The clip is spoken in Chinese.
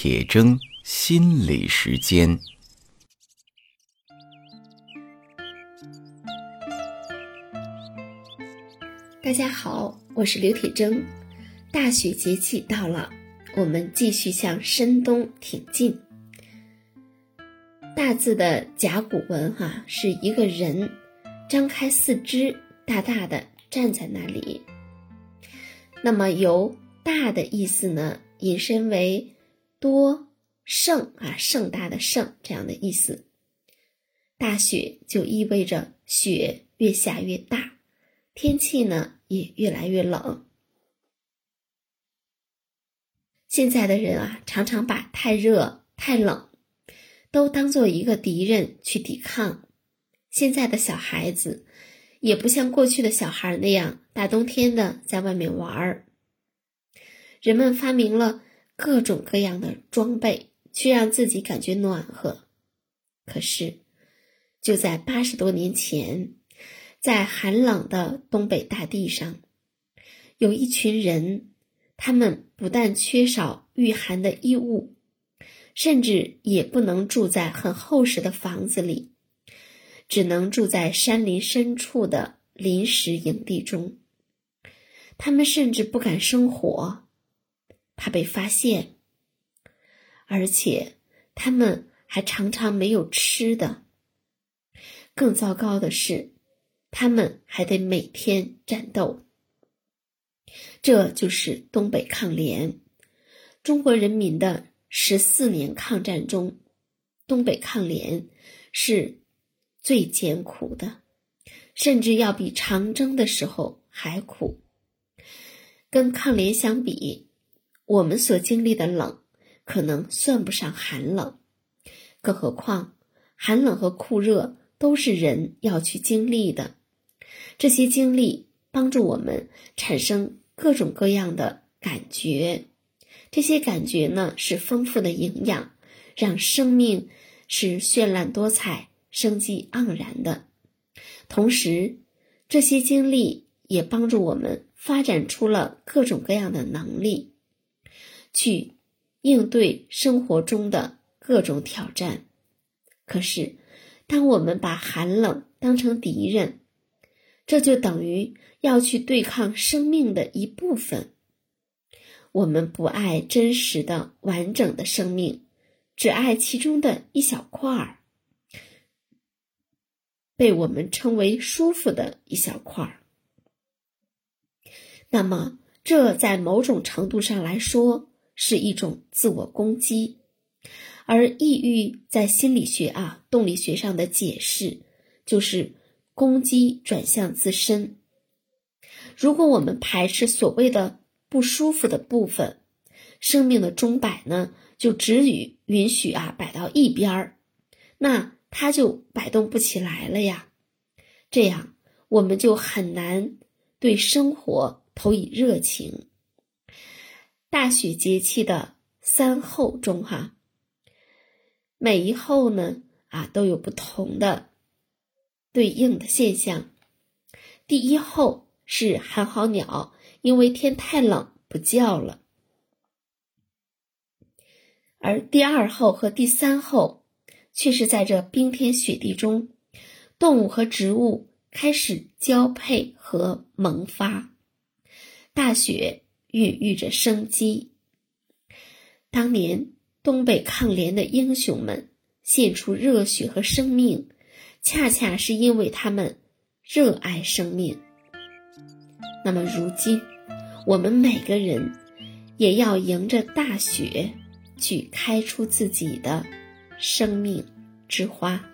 铁铮心理时间。大家好，我是刘铁铮。大雪节气到了，我们继续向深冬挺进。大字的甲骨文哈，是一个人张开四肢，大大的站在那里。那么由大的意思呢，引申为多盛啊，盛大的盛这样的意思。大雪就意味着雪越下越大，天气呢也越来越冷。现在的人啊，常常把太热、太冷都当做一个敌人去抵抗。现在的小孩子也不像过去的小孩那样大冬天的在外面玩儿。人们发明了各种各样的装备，去让自己感觉暖和。可是，就在八十多年前，在寒冷的东北大地上，有一群人，他们不但缺少御寒的衣物，甚至也不能住在很厚实的房子里，只能住在山林深处的临时营地中。他们甚至不敢生火。怕被发现，而且他们还常常没有吃的。更糟糕的是，他们还得每天战斗。这就是东北抗联，中国人民的十四年抗战中，东北抗联是最艰苦的，甚至要比长征的时候还苦。跟抗联相比。我们所经历的冷，可能算不上寒冷，更何况寒冷和酷热都是人要去经历的。这些经历帮助我们产生各种各样的感觉，这些感觉呢是丰富的营养，让生命是绚烂多彩、生机盎然的。同时，这些经历也帮助我们发展出了各种各样的能力。去应对生活中的各种挑战。可是，当我们把寒冷当成敌人，这就等于要去对抗生命的一部分。我们不爱真实的、完整的生命，只爱其中的一小块儿，被我们称为舒服的一小块儿。那么，这在某种程度上来说，是一种自我攻击，而抑郁在心理学啊动力学上的解释就是攻击转向自身。如果我们排斥所谓的不舒服的部分，生命的钟摆呢就只允允许啊摆到一边儿，那它就摆动不起来了呀。这样我们就很难对生活投以热情。大雪节气的三候中，哈，每一候呢啊都有不同的对应的现象。第一候是寒号鸟，因为天太冷不叫了；而第二候和第三候却是在这冰天雪地中，动物和植物开始交配和萌发。大雪。孕育着生机。当年东北抗联的英雄们献出热血和生命，恰恰是因为他们热爱生命。那么如今，我们每个人也要迎着大雪，去开出自己的生命之花。